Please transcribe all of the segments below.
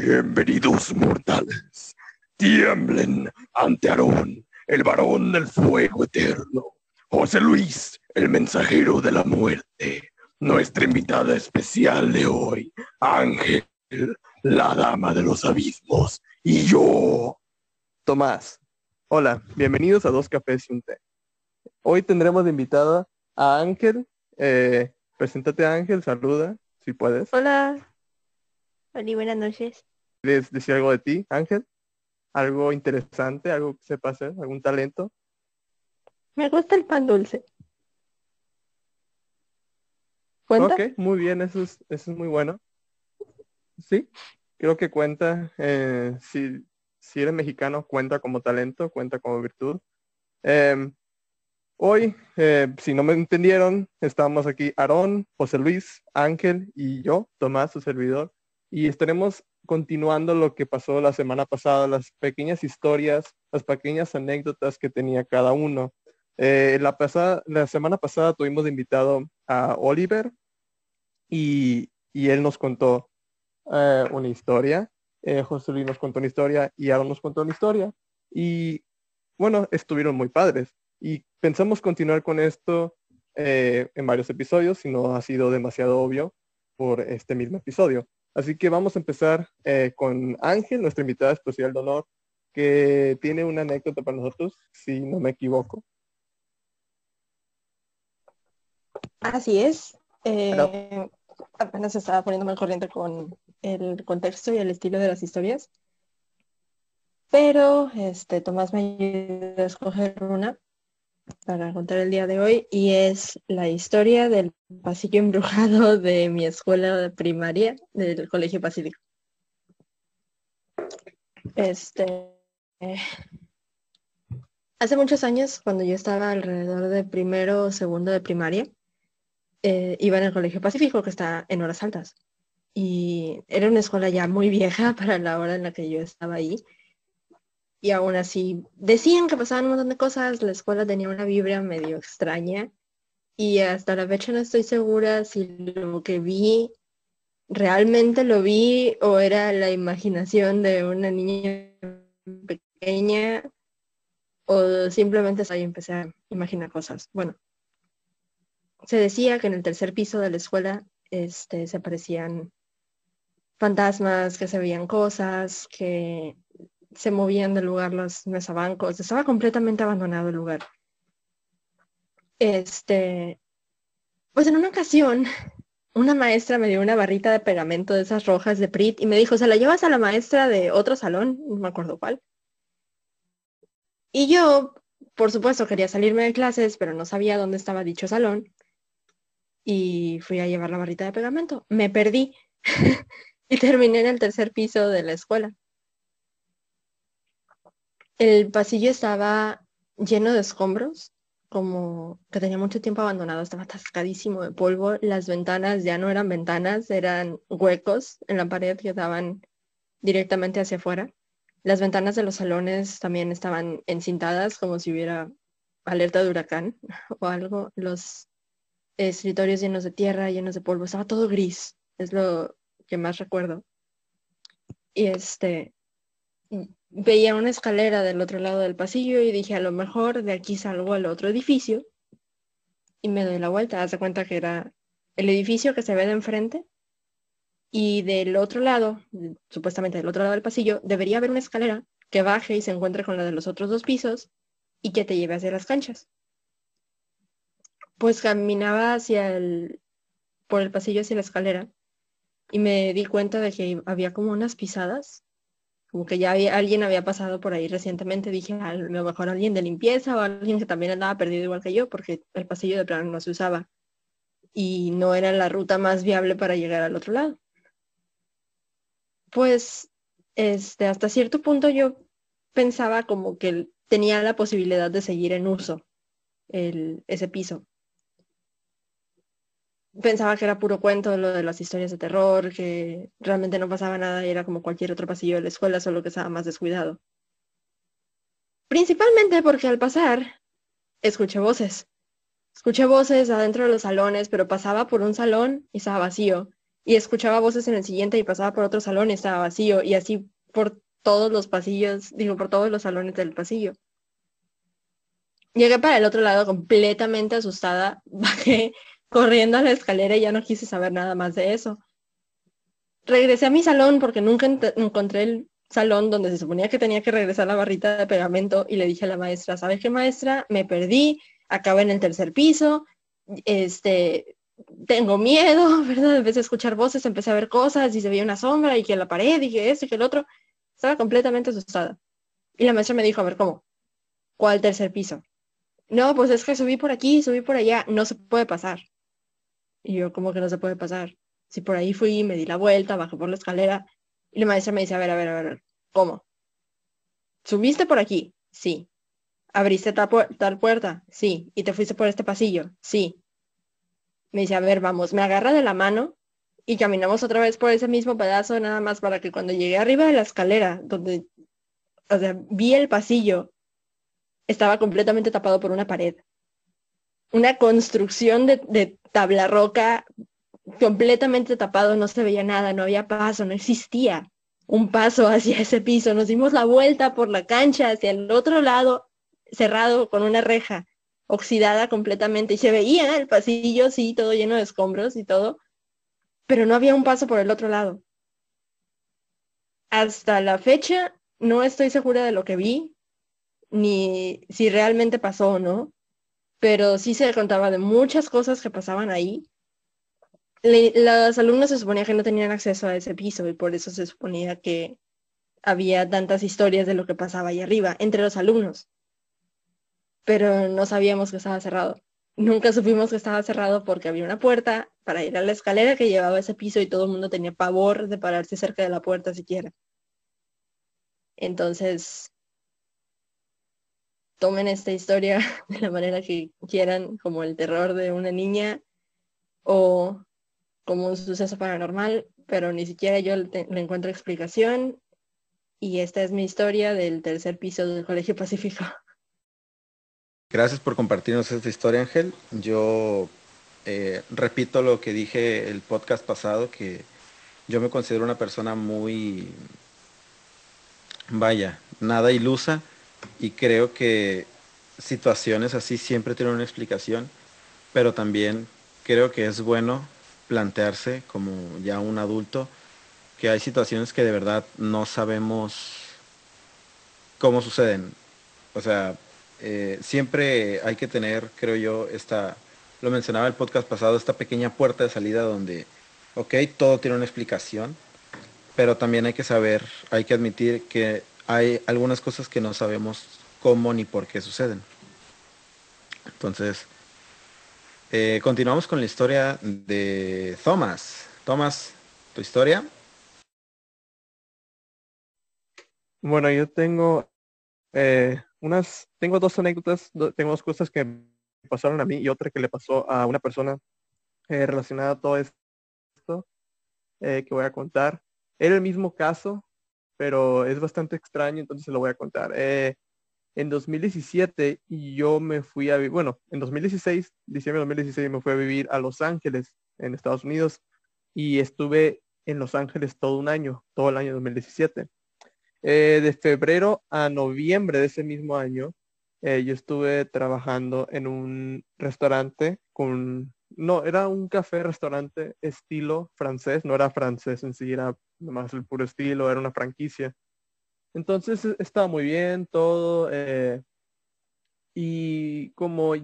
Bienvenidos mortales. Tiemblen ante Aarón, el varón del fuego eterno. José Luis, el mensajero de la muerte. Nuestra invitada especial de hoy, Ángel, la dama de los abismos. Y yo. Tomás. Hola, bienvenidos a Dos Cafés y un Té. Hoy tendremos de invitada a Ángel. Eh, preséntate Ángel, saluda, si puedes. Hola. Hola, buenas noches. ¿Quieres decir algo de ti, Ángel? ¿Algo interesante? ¿Algo que sepa hacer? ¿Algún talento? Me gusta el pan dulce. ¿Cuenta? Ok, muy bien, eso es, eso es muy bueno. Sí, creo que cuenta. eh, si, si eres mexicano, cuenta como talento, cuenta como virtud. Em, hoy, eh, si no me entendieron, estamos aquí Aarón, José Luis, Ángel y yo, Tomás, su servidor, y estaremos continuando lo que pasó la semana pasada, las pequeñas historias, las pequeñas anécdotas que tenía cada uno. Eh, la, pasada, la semana pasada tuvimos de invitado a Oliver y, y él nos contó eh, una historia. Eh, José Luis nos contó una historia y Aaron nos contó una historia. Y bueno, estuvieron muy padres. Y pensamos continuar con esto en varios episodios, si no ha sido demasiado obvio por este mismo episodio. Así que vamos a empezar eh, con Ángel, nuestra invitada especial de honor, que tiene una anécdota para nosotros, si no me equivoco. Así es. Eh, apenas estaba poniéndome al corriente con el contexto y el estilo de las historias. Pero este, Tomás me ayudó a escoger una para contar el día de hoy y es la historia del pasillo embrujado de mi escuela primaria del Colegio Pacífico. Este, eh, hace muchos años, cuando yo estaba alrededor de primero o segundo de primaria, eh, iba en el Colegio Pacífico, que está en horas altas. Y era una escuela ya muy vieja para la hora en la que yo estaba ahí. Y aún así, decían que pasaban un montón de cosas, la escuela tenía una vibra medio extraña. Y hasta la fecha no estoy segura si lo que vi realmente lo vi o era la imaginación de una niña pequeña o simplemente ahí empecé a imaginar cosas. Bueno, se decía que en el tercer piso de la escuela este, se aparecían fantasmas, que se veían cosas, que se movían del lugar los mesabancos. Estaba completamente abandonado el lugar. Este, pues en una ocasión, una maestra me dio una barrita de pegamento de esas rojas de Prit y me dijo, ¿se la llevas a la maestra de otro salón? No me acuerdo cuál. Y yo, por supuesto, quería salirme de clases, pero no sabía dónde estaba dicho salón y fui a llevar la barrita de pegamento. Me perdí y terminé en el tercer piso de la escuela. El pasillo estaba lleno de escombros, como que tenía mucho tiempo abandonado, estaba atascadísimo de polvo. Las ventanas ya no eran ventanas, eran huecos en la pared que daban directamente hacia afuera. Las ventanas de los salones también estaban encintadas, como si hubiera alerta de huracán o algo. Los escritorios llenos de tierra, llenos de polvo, estaba todo gris, es lo que más recuerdo. Y este, veía una escalera del otro lado del pasillo y dije, a lo mejor de aquí salgo al otro edificio y me doy la vuelta. Haz de cuenta que era el edificio que se ve de enfrente y del otro lado, supuestamente del otro lado del pasillo, debería haber una escalera que baje y se encuentre con la de los otros dos pisos y que te lleve hacia las canchas pues caminaba hacia el, por el pasillo hacia la escalera y me di cuenta de que había como unas pisadas, como que ya había, alguien había pasado por ahí recientemente. Dije, a lo mejor alguien de limpieza o alguien que también andaba perdido igual que yo, porque el pasillo de plano no se usaba y no era la ruta más viable para llegar al otro lado. Pues este, hasta cierto punto yo pensaba como que tenía la posibilidad de seguir en uso el, ese piso pensaba que era puro cuento lo de las historias de terror, que realmente no pasaba nada y era como cualquier otro pasillo de la escuela, solo que estaba más descuidado. Principalmente porque al pasar escuché voces. Escuché voces adentro de los salones, pero pasaba por un salón y estaba vacío. y escuchaba voces en el siguiente y pasaba por otro salón y estaba vacío y así por todos los pasillos, digo, por todos los salones del pasillo. Llegué para el otro lado completamente asustada, bajé corriendo a la escalera y ya no quise saber nada más de eso. Regresé a mi salón porque nunca encontré el salón donde se suponía que tenía que regresar la barrita de pegamento y le dije a la maestra, ¿sabes qué maestra? Me perdí, acabo en el tercer piso, este, tengo miedo, ¿verdad? Empecé a escuchar voces, empecé a ver cosas y se veía una sombra y que la pared y que esto y que el otro. Estaba completamente asustada. Y la maestra me dijo, a ver, ¿cómo? ¿Cuál tercer piso? No, pues es que subí por aquí, subí por allá, no se puede pasar. Y yo, ¿cómo que no se puede pasar? Si por ahí fui, me di la vuelta, bajé por la escalera y la maestra me dice, a ver, a ver, a ver, ¿cómo? ¿Subiste por aquí? Sí. ¿Abriste tal, tal puerta? Sí. ¿Y te fuiste por este pasillo? Sí. Me dice, a ver, vamos, me agarra de la mano y caminamos otra vez por ese mismo pedazo, nada más para que cuando llegué arriba de la escalera, donde, o sea, vi el pasillo, estaba completamente tapado por una pared. Una construcción de, tabla roca completamente tapado, no se veía nada, no había paso, no existía un paso hacia ese piso. Nos dimos la vuelta por la cancha hacia el otro lado, cerrado con una reja, oxidada completamente. Y se veía el pasillo, sí, todo lleno de escombros y todo, pero no había un paso por el otro lado. Hasta la fecha no estoy segura de lo que vi, ni si realmente pasó o no, pero sí se contaba de muchas cosas que pasaban ahí los alumnos se suponía que no tenían acceso a ese piso y por eso se suponía que había tantas historias de lo que pasaba ahí arriba entre los alumnos. Pero no sabíamos que estaba cerrado. Nunca supimos que estaba cerrado porque había una puerta para ir a la escalera que llevaba a ese piso y todo el mundo tenía pavor de pararse cerca de la puerta siquiera. Entonces, tomen esta historia de la manera que quieran, como el terror de una niña o como un suceso paranormal, pero ni siquiera yo le, encuentro explicación. Y esta es mi historia del tercer piso del Colegio Pacífico. Gracias por compartirnos esta historia, Ángel. Yo eh, repito lo que dije el podcast pasado, que yo me considero una persona muy, vaya, nada ilusa y creo que situaciones así siempre tienen una explicación, pero también creo que es bueno plantearse como ya un adulto que hay situaciones que de verdad no sabemos cómo suceden. O sea, eh, siempre hay que tener, creo yo, esta, lo mencionaba el podcast pasado, esta pequeña puerta de salida donde, ok, todo tiene una explicación, pero también hay que saber, hay que admitir que hay algunas cosas que no sabemos cómo ni por qué suceden. Entonces, eh, continuamos con la historia de Thomas. Thomas, ¿tu historia? Bueno, yo tengo eh, unas, tengo dos anécdotas, tengo dos cosas que pasaron a mí y otra que le pasó a una persona eh, relacionada a todo esto que voy a contar. Era el mismo caso, pero es bastante extraño, entonces se lo voy a contar en 2017 y yo me fui a vivir, bueno, en 2016, diciembre de 2016 me fui a vivir a Los Ángeles, en Estados Unidos, y estuve en Los Ángeles todo un año, todo el año 2017. Eh, de febrero a noviembre de ese mismo año, eh, yo estuve trabajando en un restaurante con, no, era un café restaurante estilo francés, no era francés en sí, era nomás el puro estilo, era una franquicia. Entonces e, estaba muy bien todo. Eh, y como,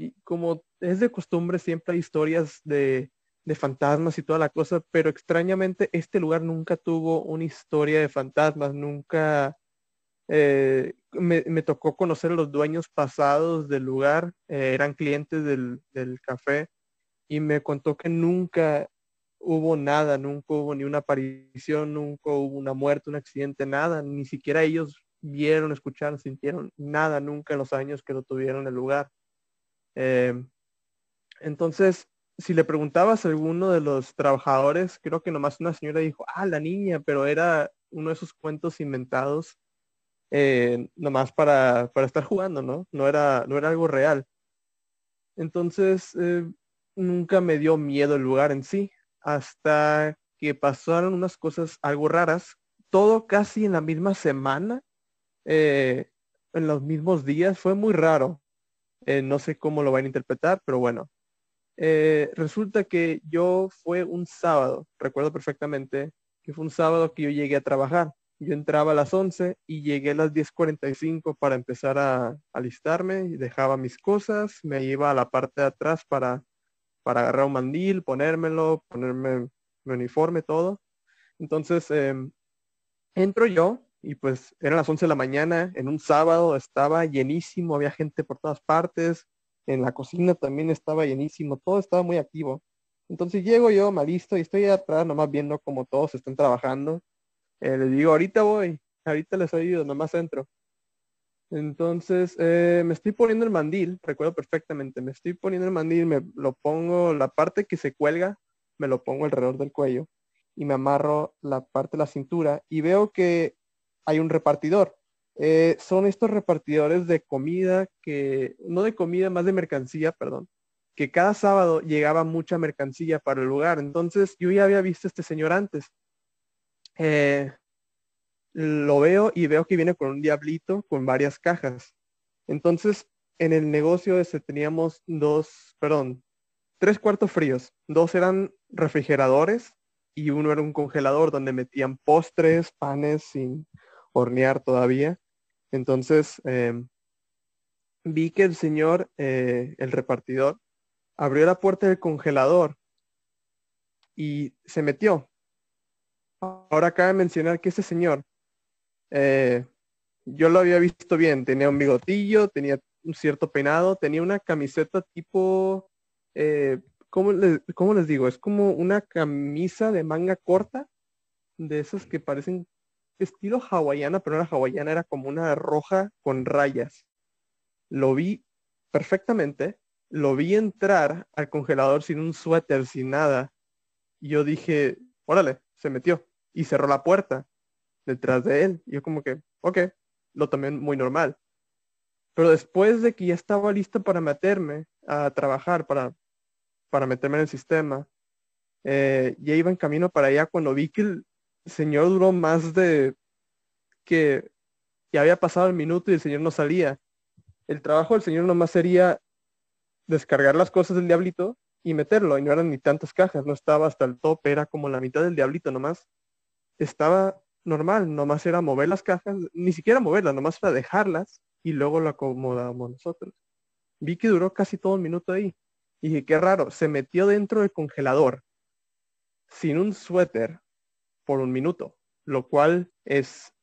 es de costumbre, siempre hay historias de, fantasmas y toda la cosa, pero extrañamente este lugar nunca tuvo una historia de fantasmas, nunca eh, me, tocó conocer a los dueños pasados del lugar, eh, eran clientes del, café y me contó que nunca hubo nada, nunca hubo ni una aparición, nunca hubo una muerte, un accidente, nada, ni siquiera ellos vieron, escucharon, sintieron nada nunca en los años que lo tuvieron el lugar. Em, entonces, si le preguntabas a alguno de los trabajadores, creo que nomás una señora dijo, ah, la niña, pero era uno de esos cuentos inventados eh, nomás para, para, estar jugando, ¿no? No era, no era algo real. Entonces, eh, nunca me dio miedo el lugar en sí hasta que pasaron unas cosas algo raras, todo casi en la misma semana, eh, en los mismos días, fue muy raro. Eh, no sé cómo lo van a interpretar, pero bueno. Eh, resulta que yo fue un sábado, recuerdo perfectamente, que fue un sábado que yo llegué a trabajar. Yo entraba a las 11 y llegué a las 10.45 para empezar a alistarme y dejaba mis cosas, me iba a la parte de atrás para, para agarrar un mandil, ponérmelo, ponerme mi uniforme, todo. Entonces, em, entro yo y pues eran las 11 de la mañana, en un sábado estaba llenísimo, había gente por todas partes, en la cocina también estaba llenísimo, todo estaba muy activo. Entonces llego yo, me listo y estoy atrás nomás viendo cómo todos están trabajando. Eh, les digo, ahorita voy, ahorita les ayudo, nomás entro. Entonces eh, me estoy poniendo el mandil, recuerdo perfectamente, me estoy poniendo el mandil, me lo pongo, la parte que se cuelga, me lo pongo alrededor del cuello y me amarro la parte de la cintura y veo que hay un repartidor. Eh, son estos repartidores de comida que, no de comida, más de mercancía, perdón, que cada sábado llegaba mucha mercancía para el lugar. Entonces yo ya había visto a este señor antes. Eh, lo veo y veo que viene con un diablito con varias cajas. Entonces, en el negocio ese teníamos dos, perdón, tres cuartos fríos. Dos eran refrigeradores y uno era un congelador donde metían postres, panes sin hornear todavía. Entonces, em, vi que el señor, eh, el repartidor, abrió la puerta del congelador y se metió. Ahora cabe mencionar que ese señor, eh, yo lo había visto bien, tenía un bigotillo, tenía un cierto peinado, tenía una camiseta tipo, eh, ¿cómo, les, digo? Es como una camisa de manga corta, de esas que parecen estilo hawaiana, pero no era hawaiana, era como una roja con rayas. Lo vi perfectamente, lo vi entrar al congelador sin un suéter, sin nada. Y yo dije, órale, se metió y cerró la puerta detrás de él. Y yo como que, ok, lo tomé muy normal. Pero después de que ya estaba listo para meterme a trabajar, para, para meterme en el sistema, eh, ya iba en camino para allá cuando vi que el señor duró más de que ya había pasado el minuto y el señor no salía. El trabajo del señor nomás sería descargar las cosas del diablito y meterlo. Y no eran ni tantas cajas, no estaba hasta el tope, era como la mitad del diablito nomás. Estaba normal, nomás era mover las cajas, ni siquiera moverlas, nomás era dejarlas y luego lo acomodamos nosotros. Vi que duró casi todo un minuto ahí. Y dije, qué raro, se metió dentro del congelador sin un suéter por un minuto, lo cual es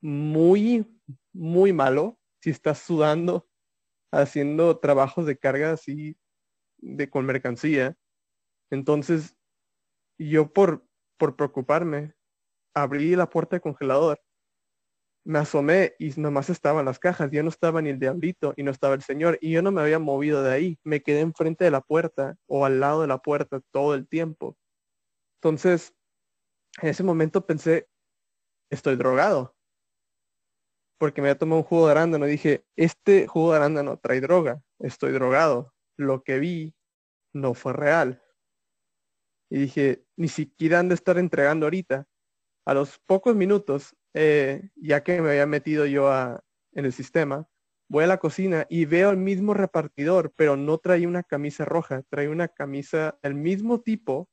muy, muy malo si estás sudando haciendo trabajos de carga así de con mercancía. Entonces, yo por, por preocuparme, abrí la puerta del congelador, me asomé y nomás estaban las cajas, ya no estaba ni el diablito y no estaba el señor y yo no me había movido de ahí, me quedé enfrente de la puerta o al lado de la puerta todo el tiempo. Entonces, en ese momento pensé, estoy drogado porque me había tomado un jugo de arándano. Dije, este jugo de arándano trae droga, estoy drogado. Lo que vi no fue real. Y dije, ni siquiera han de estar entregando ahorita. A los pocos minutos, eh, ya que me había metido yo en el sistema, voy a la cocina y veo el mismo repartidor, pero no trae una camisa roja, trae una camisa del mismo tipo,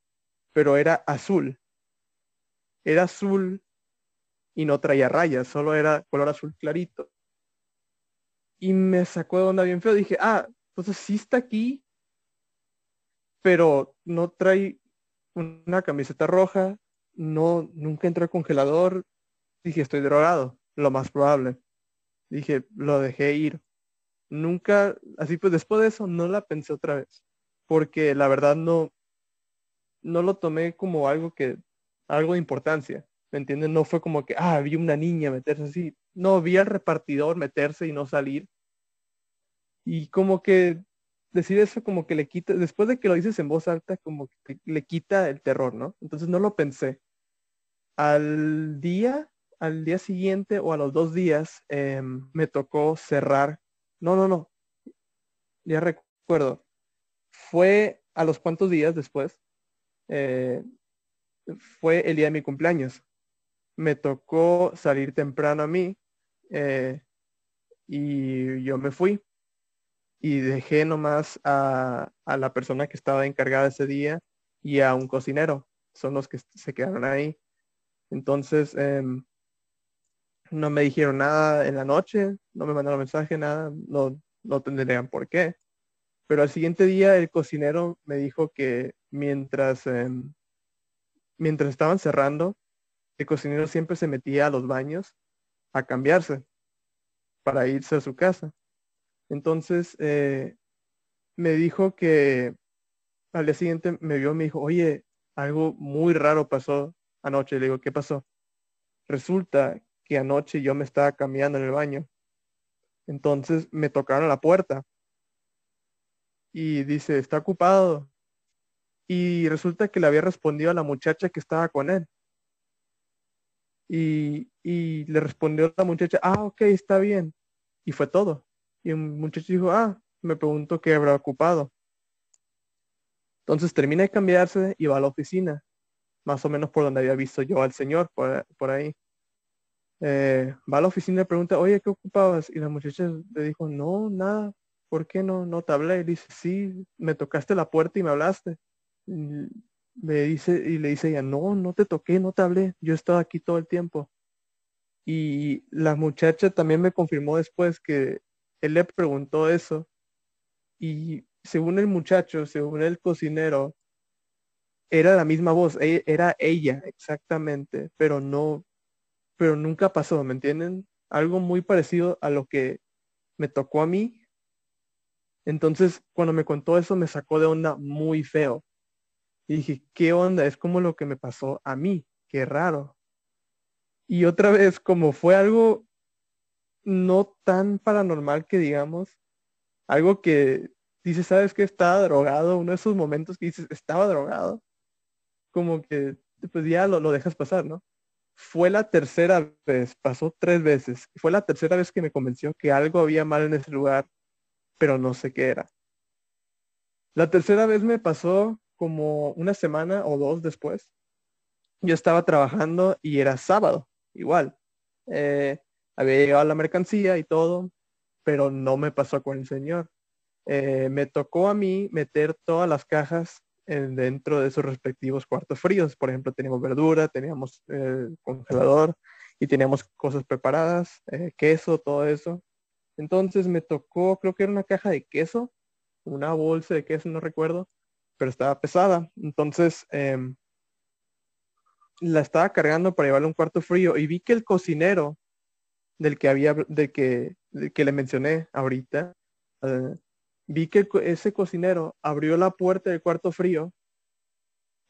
pero era azul. Era azul y no traía rayas, solo era color azul clarito. Y me sacó de onda bien feo. Dije, ah, entonces sí está aquí, pero no trae una camiseta roja, no, nunca entró al congelador. Dije, estoy drogado, lo más probable. Dije, lo dejé ir. Nunca, así pues después de eso no la pensé otra vez, porque la verdad no, no lo tomé como algo que, algo de importancia. ¿me entienden? No fue como que, ah, vi una niña meterse así. No, vi al repartidor meterse y no salir. Y como que decir eso como que le quita, después de que lo dices en voz alta, como que le quita el terror, ¿no? Entonces no lo pensé. Al día, al día siguiente o a los dos días, em, me tocó cerrar. No, no, no. Ya recuerdo. Fue a los cuantos días después, eh, fue el día de mi cumpleaños. Me tocó salir temprano a mí eh, y yo me fui y dejé nomás a, a, la persona que estaba encargada ese día y a un cocinero. Son los que se quedaron ahí. Entonces, em, no me dijeron nada en la noche, no me mandaron mensaje, nada, no, no tendrían por qué. Pero al siguiente día el cocinero me dijo que mientras, em, mientras estaban cerrando, el cocinero siempre se metía a los baños a cambiarse para irse a su casa. Entonces eh, me dijo que al día siguiente me vio me dijo, oye, algo muy raro pasó anoche. Le digo, ¿qué pasó? Resulta que anoche yo me estaba cambiando en el baño. Entonces me tocaron la puerta y dice, está ocupado. Y resulta que le había respondido a la muchacha que estaba con él. Y, y le respondió la muchacha, ah, ok, está bien. Y fue todo. Y un muchacho dijo, ah, me pregunto qué habrá ocupado. Entonces termina de cambiarse y va a la oficina, más o menos por donde había visto yo al señor, por, por ahí. Eh, va a la oficina y pregunta, oye, ¿qué ocupabas? Y la muchacha le dijo, no, nada, ¿por qué no, no te hablé? Y dice, sí, me tocaste la puerta y me hablaste. Y le dice, y le dice ella, no, no te toqué, no te hablé, yo he estado aquí todo el tiempo. Y la muchacha también me confirmó después que él le preguntó eso y según el muchacho, según el cocinero, era la misma voz, e, era ella exactamente, pero no, pero nunca pasó, ¿me entienden? Algo muy parecido a lo que me tocó a mí. Entonces, cuando me contó eso, me sacó de onda muy feo. Y dije, ¿qué onda? Es como lo que me pasó a mí, qué raro. Y otra vez, como fue algo no tan paranormal que digamos, algo que dice, ¿sabes que Estaba drogado, uno de esos momentos que dices, estaba drogado, como que pues ya lo, lo dejas pasar, ¿no? Fue la tercera vez, pasó tres veces, fue la tercera vez que me convenció que algo había mal en ese lugar, pero no sé qué era. La tercera vez me pasó como una semana o dos después. Yo estaba trabajando y era sábado, igual. Eh, había llegado la mercancía y todo, pero no me pasó con el señor. Eh, me tocó a mí meter todas las cajas dentro de sus respectivos cuartos fríos. Por ejemplo, teníamos verdura, teníamos eh, congelador y teníamos cosas preparadas, eh, queso, todo eso. Entonces me tocó, creo que era una caja de queso, una bolsa de queso, no recuerdo, pero estaba pesada. Entonces em, la estaba cargando para llevarle a un cuarto frío y vi que el cocinero del que había, de que, que le mencioné ahorita, eh, vi que ese cocinero abrió la puerta del cuarto frío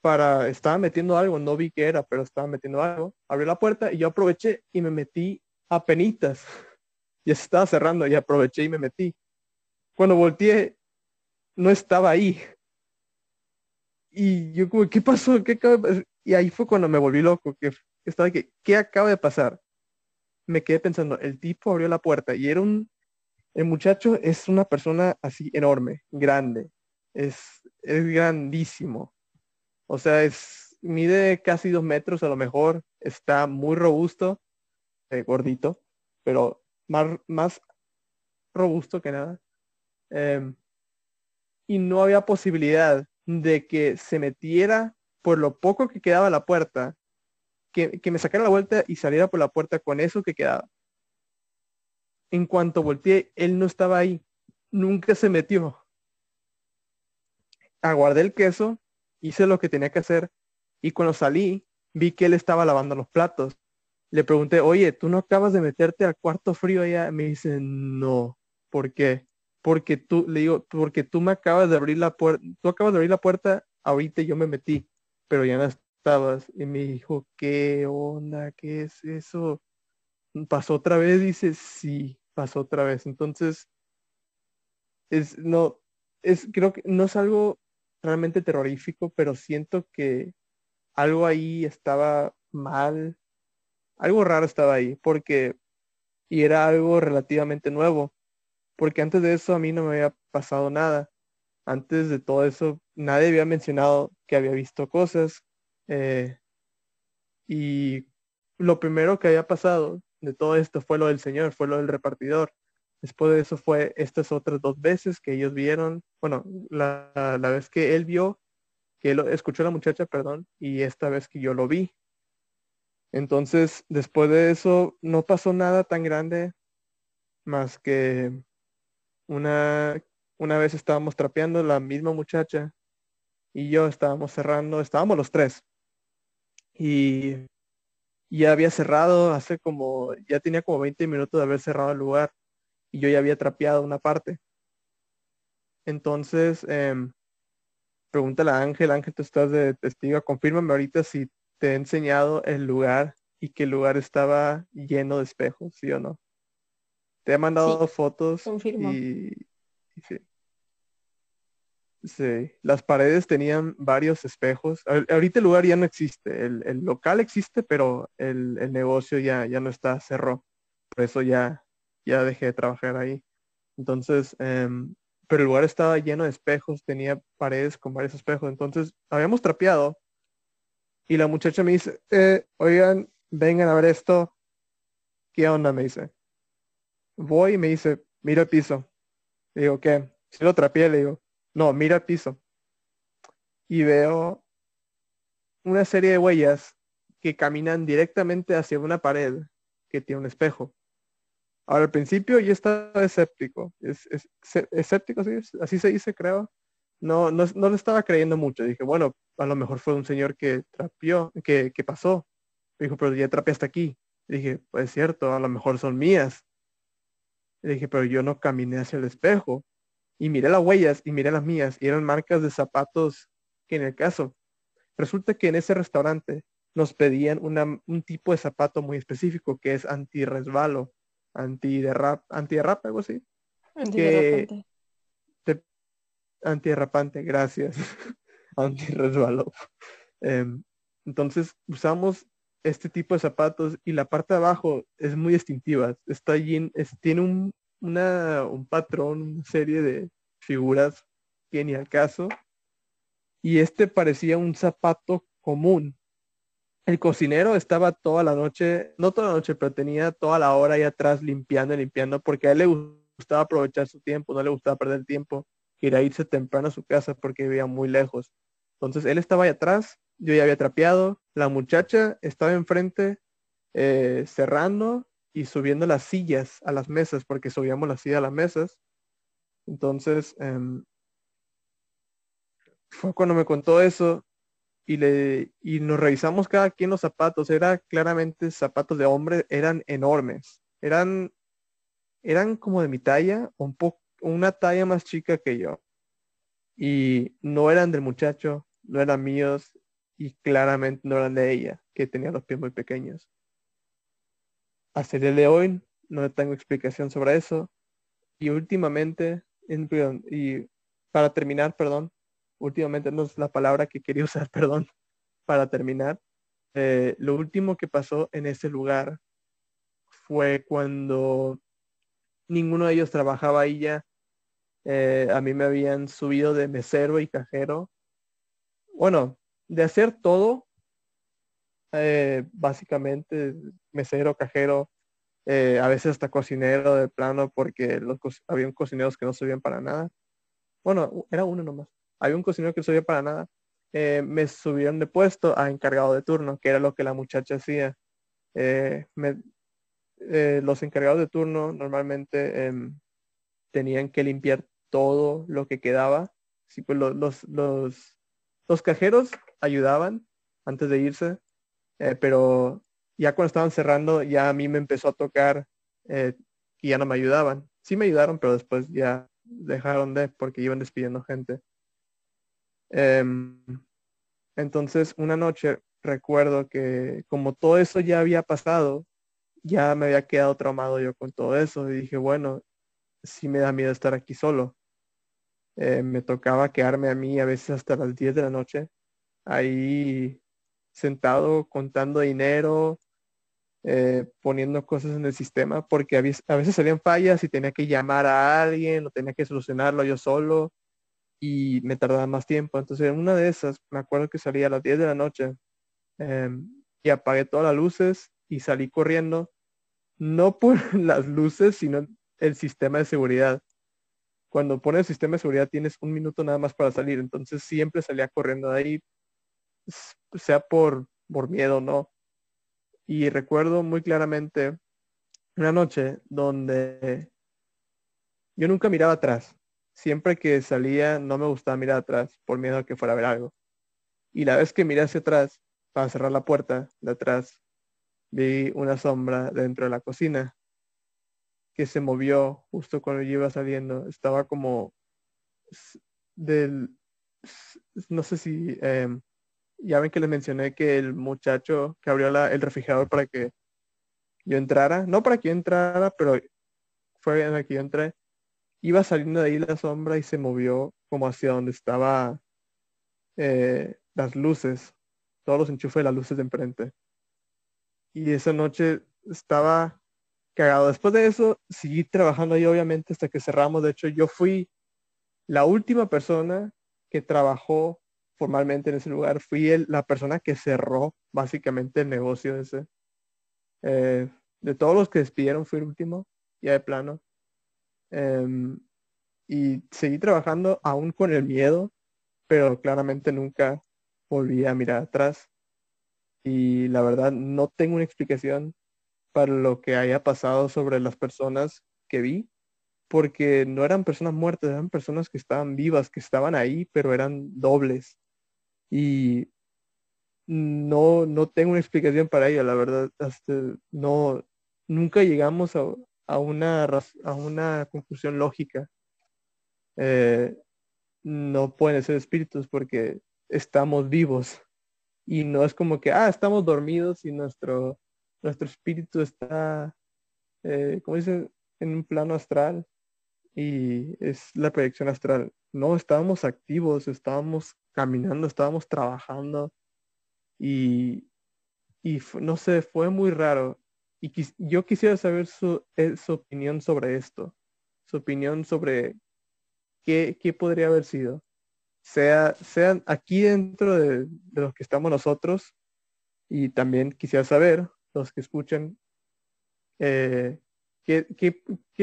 para, estaba metiendo algo, no vi qué era, pero estaba metiendo algo, abrió la puerta y yo aproveché y me metí a penitas. Ya se estaba cerrando y aproveché y me metí. Cuando volteé, no estaba ahí. Y yo como, ¿qué pasó? ¿Qué Y ahí fue cuando me volví loco, que estaba que, ¿qué acaba de pasar? me quedé pensando, el tipo abrió la puerta y era un, el muchacho es una persona así enorme, grande, es, es grandísimo. O sea, es, mide casi dos metros a lo mejor, está muy robusto, eh, gordito, pero más, más robusto que nada. Em, y no había posibilidad de que se metiera por lo poco que quedaba la puerta que, me sacara la vuelta y saliera por la puerta con eso que quedaba. En cuanto volteé, él no estaba ahí. Nunca se metió. Aguardé el queso, hice lo que tenía que hacer y cuando salí vi que él estaba lavando los platos. Le pregunté, oye, ¿tú no acabas de meterte al cuarto frío allá? Me dice, no. ¿Por qué? Porque tú, le digo, porque tú me acabas de abrir la puerta, tú acabas de abrir la puerta, ahorita yo me metí, pero ya no, estabas. Y me dijo, ¿qué onda? ¿Qué es eso? ¿Pasó otra vez? Dice, sí, pasó otra vez. Entonces, es, no, es, creo que no es algo realmente terrorífico, pero siento que algo ahí estaba mal, algo raro estaba ahí, porque, y era algo relativamente nuevo, porque antes de eso a mí no me había pasado nada. Antes de todo eso, nadie había mencionado que había visto cosas, eh, y lo primero que había pasado de todo esto fue lo del Señor, fue lo del repartidor. Después de eso fue estas otras dos veces que ellos vieron, bueno, la, la vez que él vio, que él escuchó a la muchacha, perdón, y esta vez que yo lo vi. Entonces, después de eso, no pasó nada tan grande más que una, una vez estábamos trapeando la misma muchacha y yo estábamos cerrando, estábamos los tres. Y ya había cerrado hace como, ya tenía como 20 minutos de haber cerrado el lugar y yo ya había trapeado una parte. Entonces, eh, pregúntale a Ángel, Ángel, tú estás de testigo, confírmame ahorita si te he enseñado el lugar y que el lugar estaba lleno de espejos, ¿sí o no? Te he mandado fotos y, y, sí. Sí, las paredes tenían varios espejos. Ahorita el lugar ya no existe, el, el local existe, pero el, el, negocio ya, ya no está, cerró. Por eso ya, ya dejé de trabajar ahí. Entonces, eh, pero el lugar estaba lleno de espejos, tenía paredes con varios espejos. Entonces, habíamos trapeado y la muchacha me dice, eh, oigan, vengan a ver esto. ¿Qué onda? Me dice. Voy y me dice, mira el piso. Le digo, ¿qué? Si lo trapeé, le digo, no, mira el piso. Y veo una serie de huellas que caminan directamente hacia una pared que tiene un espejo. Ahora, al principio yo estaba escéptico. Es, escéptico, ¿sí? así se dice, creo. No, no, no le estaba creyendo mucho. Dije, bueno, a lo mejor fue un señor que trapeó, que, que pasó. dijo, pero ya trapeé hasta aquí. dije, pues es cierto, a lo mejor son mías. dije, pero yo no caminé hacia el espejo y miré las huellas y miré las mías y eran marcas de zapatos que en el caso. Resulta que en ese restaurante nos pedían un tipo de zapato muy específico que es anti-resbalo, anti-derrap, anti-derrap, algo así. Antiderrapante. Antiderrapante, gracias. anti-resbalo. Em, entonces usamos este tipo de zapatos y la parte de abajo es muy distintiva. Está allí, tiene un, una, un patrón, una serie de figuras que ni al caso. Y este parecía un zapato común. El cocinero estaba toda la noche, no toda la noche, pero tenía toda la hora ahí atrás limpiando y limpiando porque a él le gustaba aprovechar su tiempo, no le gustaba perder tiempo, quería irse temprano a su casa porque vivía muy lejos. Entonces él estaba ahí atrás, yo ya había trapeado, la muchacha estaba enfrente eh, cerrando y subiendo las sillas a las mesas, porque subíamos las sillas a las mesas. Entonces, em, fue cuando me contó eso y, le, y nos revisamos cada quien los zapatos. Era claramente zapatos de hombre, eran enormes. Eran, eran como de mi talla, un poco, una talla más chica que yo. Y no eran del muchacho, no eran míos y claramente no eran de ella, que tenía los pies muy pequeños hasta el de hoy no tengo explicación sobre eso. Y últimamente, y para terminar, perdón, últimamente no es la palabra que quería usar, perdón, para terminar. Eh, lo último que pasó en ese lugar fue cuando ninguno de ellos trabajaba ahí ya. Eh, a mí me habían subido de mesero y cajero. Bueno, de hacer todo eh, básicamente mesero, cajero, eh, a veces hasta cocinero de plano porque los había cocineros que no subían para nada. Bueno, era uno nomás. Había un cocinero que no subía para nada. Eh, me subieron de puesto a encargado de turno, que era lo que la muchacha hacía. los encargados de turno normalmente em, tenían que limpiar todo lo que quedaba. Sí, pues los, los, los cajeros ayudaban antes de irse, eh, pero ya cuando estaban cerrando, ya a mí me empezó a tocar eh, y ya no me ayudaban. Sí me ayudaron, pero después ya dejaron de porque iban despidiendo gente. Em, entonces, una noche recuerdo que como todo eso ya había pasado, ya me había quedado traumado yo con todo eso y dije, bueno, sí me da miedo estar aquí solo. Eh, me tocaba quedarme a mí a veces hasta las 10 de la noche ahí sentado contando dinero, eh, poniendo cosas en el sistema, porque a veces, salían fallas y tenía que llamar a alguien o tenía que solucionarlo yo solo y me tardaba más tiempo. Entonces, en una de esas, me acuerdo que salía a las 10 de la noche, em, y apagué todas las luces y salí corriendo, no por las luces, sino el sistema de seguridad. Cuando pones el sistema de seguridad tienes un minuto nada más para salir, entonces siempre salía corriendo de ahí, sea por, por miedo, ¿no? Y recuerdo muy claramente una noche donde yo nunca miraba atrás. Siempre que salía no me gustaba mirar atrás por miedo a que fuera a ver algo. Y la vez que miré hacia atrás para cerrar la puerta de atrás, vi una sombra dentro de la cocina que se movió justo cuando yo iba saliendo. Estaba como del, no sé si, em, ya ven que les mencioné que el muchacho que abrió el refrigerador para que yo entrara, no para que yo entrara, pero fue en el que yo entré, iba saliendo de ahí la sombra y se movió como hacia donde estaba eh, las luces, todos los enchufes de las luces de enfrente. Y esa noche estaba cagado. Después de eso, seguí trabajando ahí obviamente hasta que cerramos. De hecho, yo fui la última persona que trabajó formalmente en ese lugar. Fui el, la persona que cerró básicamente el negocio ese. Eh, de todos los que despidieron, fui el último, ya de plano. Em, y seguí trabajando aún con el miedo, pero claramente nunca volví a mirar atrás. Y la verdad no tengo una explicación para lo que haya pasado sobre las personas que vi, porque no eran personas muertas, eran personas que estaban vivas, que estaban ahí, pero eran dobles. Y no, no tengo una explicación para ello, la verdad. Hasta no, nunca llegamos a, a, una, a una conclusión lógica. Eh, no pueden ser espíritus porque estamos vivos y no es como que, ah, estamos dormidos y nuestro, nuestro espíritu está, eh, como dicen, en un plano astral y es la proyección astral. No, estábamos activos, estábamos caminando, estábamos trabajando y, no sé, fue muy raro. Y yo quisiera saber su, eh, su opinión sobre esto, su opinión sobre qué, qué podría haber sido sea, sean aquí dentro de, los que estamos nosotros y también quisiera saber, los que escuchan, eh, ¿qué,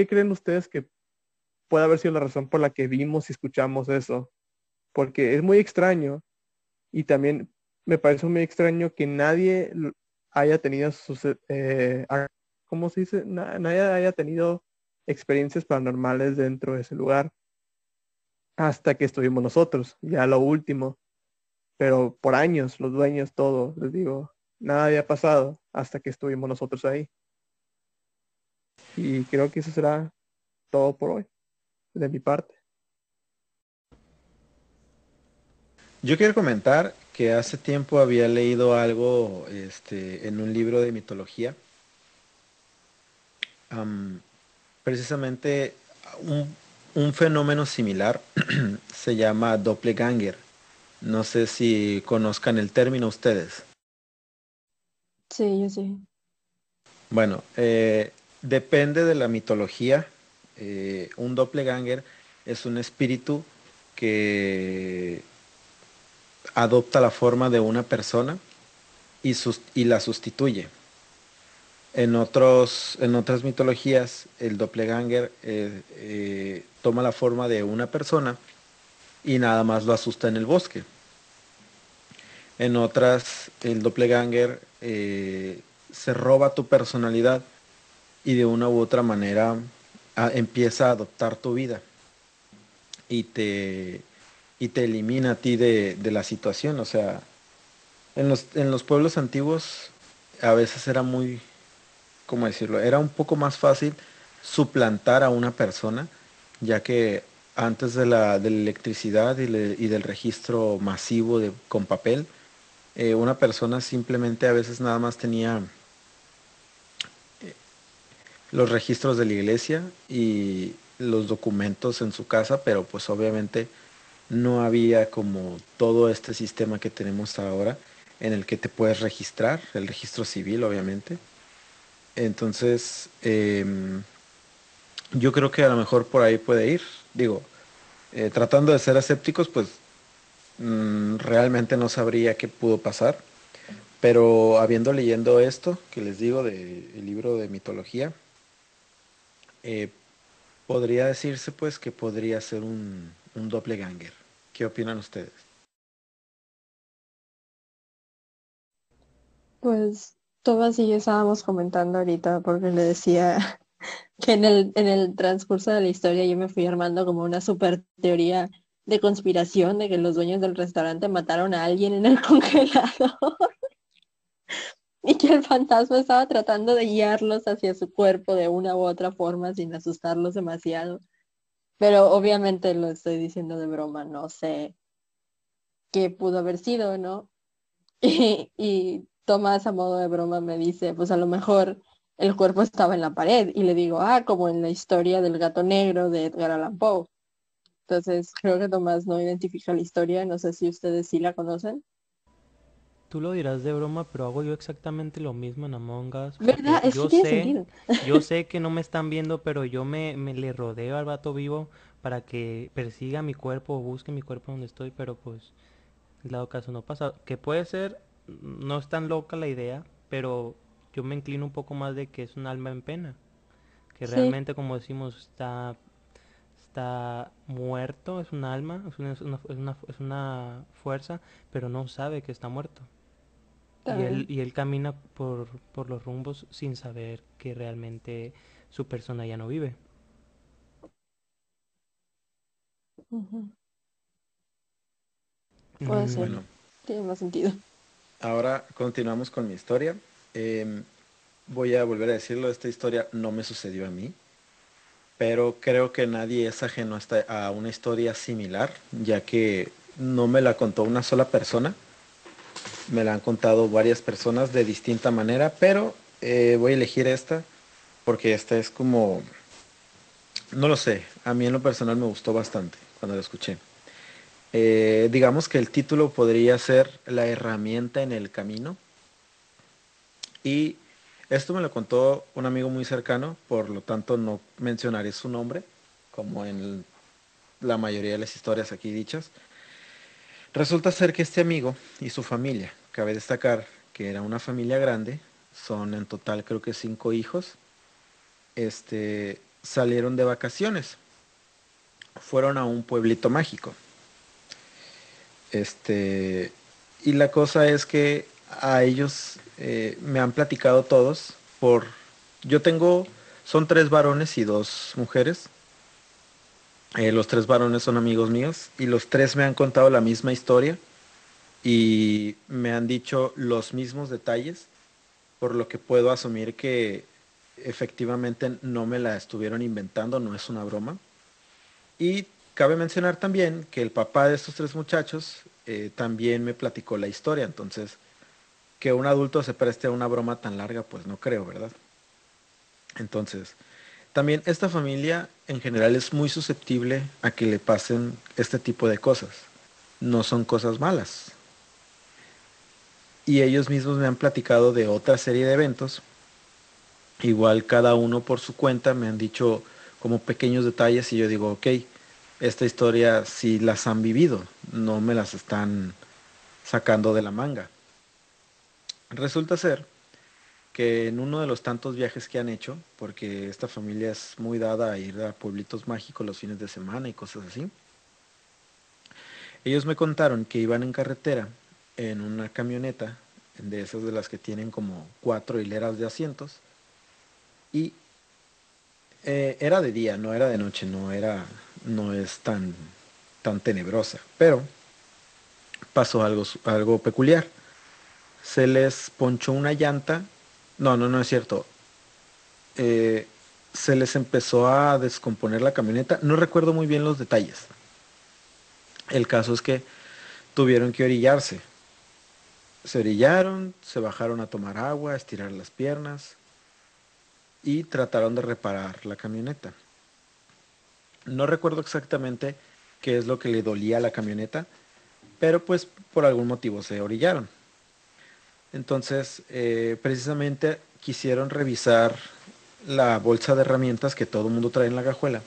creen ustedes que puede haber sido la razón por la que vimos y escuchamos eso? Porque es muy extraño y también me parece muy extraño que nadie haya tenido sus, eh, ¿cómo se dice? nadie haya tenido experiencias paranormales dentro de ese lugar hasta que estuvimos nosotros, ya lo último. Pero por años, los dueños, todo, les digo, nada había pasado hasta que estuvimos nosotros ahí. Y creo que eso será todo por hoy, de mi parte. Yo quiero comentar que hace tiempo había leído algo este, en un libro de mitología. precisamente un, un fenómeno similar se llama doppelganger. No sé si conozcan el término ustedes. Sí, yo sí. Bueno, eh, depende de la mitología. Eh, un doppelganger es un espíritu que adopta la forma de una persona y, la sustituye. En, otros, en otras mitologías, el doppelganger eh, eh, toma la forma de una persona y nada más lo asusta en el bosque. En otras, el doppelganger eh, se roba tu personalidad y de una u otra manera empieza a adoptar tu vida y te, y te elimina a ti de, de la situación. O sea, en los, en los pueblos antiguos a veces era muy, ¿cómo decirlo? Era un poco más fácil suplantar a una persona, ya que antes de la, de electricidad y, del registro masivo de, con papel, eh, una persona simplemente a veces nada más tenía eh, los registros de la iglesia y los documentos en su casa, pero pues obviamente no había como todo este sistema que tenemos ahora en el que te puedes registrar, el registro civil obviamente. Entonces, em, yo creo que a lo mejor por ahí puede ir. Digo, eh, tratando de ser escépticos, pues mm, realmente no sabría qué pudo pasar. Pero habiendo leyendo esto, que les digo del libro de mitología, eh, podría decirse pues que podría ser un, un ganger. ¿Qué opinan ustedes? Pues Tomás y yo estábamos comentando ahorita porque le decía que en el, en el transcurso de la historia yo me fui armando como una super teoría de conspiración de que los dueños del restaurante mataron a alguien en el congelador y que el fantasma estaba tratando de guiarlos hacia su cuerpo de una u otra forma sin asustarlos demasiado. Pero obviamente lo estoy diciendo de broma, no sé qué pudo haber sido, ¿no? Y, y Tomás a modo de broma me dice, pues a lo mejor el cuerpo estaba en la pared y le digo, ah, como en la historia del gato negro de Edgar Allan Poe. Entonces creo que Tomás no identifica la historia, no sé si ustedes sí la conocen. Tú lo dirás de broma, pero hago yo exactamente lo mismo en Among Us. ¿Verdad? Eso tiene sé, sentido. yo sé que no me están viendo, pero yo me, me le rodeo al vato vivo para que persiga mi cuerpo o busque mi cuerpo donde estoy, pero pues, dado caso no pasa. Que puede ser, no es tan loca la idea, pero yo me inclino un poco más de que es un alma en pena. Que Sí. realmente, como decimos, está, está muerto, es un alma, una, es una- es una fuerza, pero no sabe que está muerto. Y él, bien. y él camina por, por los rumbos sin saber que realmente su persona ya no vive. Puede Mm, ser. Bueno, Tiene más sentido. ahora continuamos con mi historia. Em, voy a volver a decirlo, esta historia no me sucedió a mí, pero creo que nadie es ajeno a una historia similar, ya que no me la contó una sola persona, me la han contado varias personas de distinta manera, pero eh, voy a elegir esta porque esta es como, no lo sé, a mí en lo personal me gustó bastante cuando la escuché. Eh, digamos que el título podría ser La herramienta en el camino. Y esto me lo contó un amigo muy cercano, por lo tanto no mencionaré su nombre, como en la mayoría de las historias aquí dichas. Resulta ser que este amigo y su familia, cabe destacar que era una familia grande, son en total creo que cinco hijos, este, salieron de vacaciones, fueron a un pueblito mágico. Este, y la cosa es que a ellos eh, me han platicado todos por, yo tengo, son tres varones y dos mujeres. Eh, los tres varones son amigos míos y los tres me han contado la misma historia y me han dicho los mismos detalles, por lo que puedo asumir que efectivamente no me la estuvieron inventando, no es una broma. Y cabe mencionar también que el papá de estos tres muchachos eh, también me platicó la historia, entonces que un adulto se preste a una broma tan larga, pues no creo, ¿verdad? Entonces, también esta familia en general es muy susceptible a que le pasen este tipo de cosas. No son cosas malas. Y ellos mismos me han platicado de otra serie de eventos. Igual cada uno por su cuenta me han dicho como pequeños detalles y yo digo, ok, esta historia sí las han vivido, no me las están sacando de la manga. Resulta ser que en uno de los tantos viajes que han hecho, porque esta familia es muy dada a ir a pueblitos mágicos los fines de semana y cosas así, ellos me contaron que iban en carretera en una camioneta, de esas de las que tienen como cuatro hileras de asientos, y eh, era de día, no era de noche, no era, no es tan, tan tenebrosa, pero pasó algo, algo peculiar. Se les ponchó una llanta, no, no, no es cierto. Eh, se les empezó a descomponer la camioneta, no recuerdo muy bien los detalles. El caso es que tuvieron que orillarse. Se orillaron, se bajaron a tomar agua, a estirar las piernas y trataron de reparar la camioneta. No recuerdo exactamente qué es lo que le dolía a la camioneta, pero pues por algún motivo se orillaron. Entonces, eh, precisamente quisieron revisar la bolsa de herramientas que todo el mundo trae en la cajuela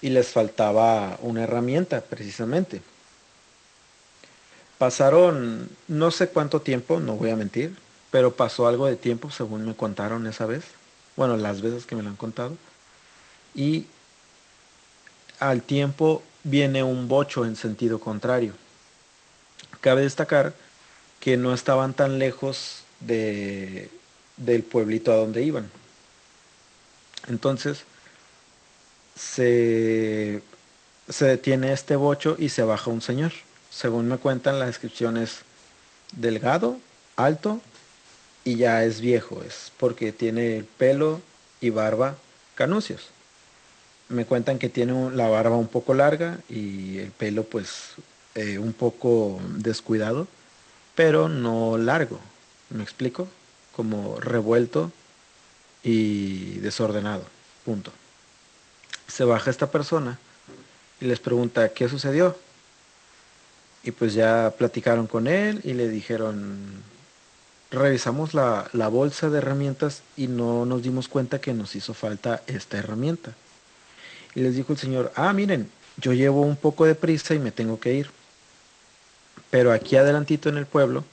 y les faltaba una herramienta, precisamente. Pasaron no sé cuánto tiempo, no voy a mentir, pero pasó algo de tiempo según me contaron esa vez. Bueno, las veces que me lo han contado. Y al tiempo viene un bocho en sentido contrario. Cabe destacar que no estaban tan lejos de, del pueblito a donde iban. Entonces se, se detiene este bocho y se baja un señor. Según me cuentan, la descripción es delgado, alto y ya es viejo. Es porque tiene el pelo y barba canucios. Me cuentan que tiene la barba un poco larga y el pelo pues eh, un poco descuidado, pero no largo. ¿Me explico? Como revuelto y desordenado. Punto. Se baja esta persona y les pregunta qué sucedió. Y pues ya platicaron con él y le dijeron, revisamos la, la, bolsa de herramientas y no nos dimos cuenta que nos hizo falta esta herramienta. Y les dijo el señor, ah, miren, yo llevo un poco de prisa y me tengo que ir. Pero aquí adelantito en el pueblo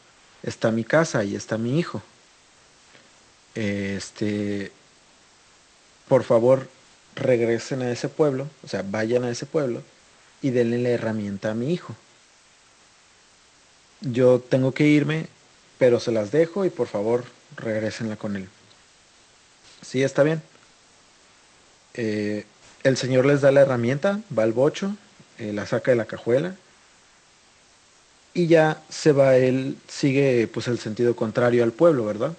está mi casa y está mi hijo. Este, por favor, regresen a ese pueblo, o sea, vayan a ese pueblo y denle la herramienta a mi hijo. Yo tengo que irme, pero se las dejo y por favor regresenla con él. Sí, está bien. Eh, el señor les da la herramienta, va al bocho, eh, la saca de la cajuela y ya se va él, sigue pues el sentido contrario al pueblo, ¿verdad?